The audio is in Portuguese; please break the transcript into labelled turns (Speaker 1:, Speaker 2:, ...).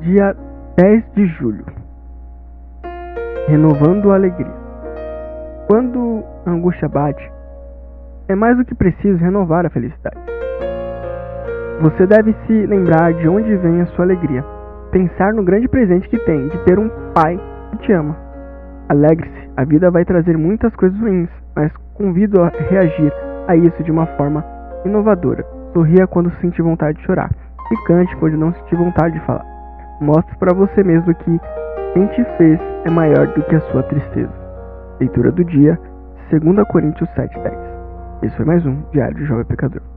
Speaker 1: Dia 10 de julho. Renovando a alegria. Quando a angústia bate, é mais do que preciso renovar a felicidade. Você deve se lembrar de onde vem a sua alegria. Pensar no grande presente que tem de ter um pai que te ama. Alegre-se, a vida vai trazer muitas coisas ruins, mas convido a reagir a isso de uma forma inovadora. Sorria quando sentir vontade de chorar e cante quando não sentir vontade de falar. Mostre para você mesmo que quem te fez é maior do que a sua tristeza. Leitura do dia, 2 Coríntios 7,10. Esse foi mais um Diário de Jovem Pecador.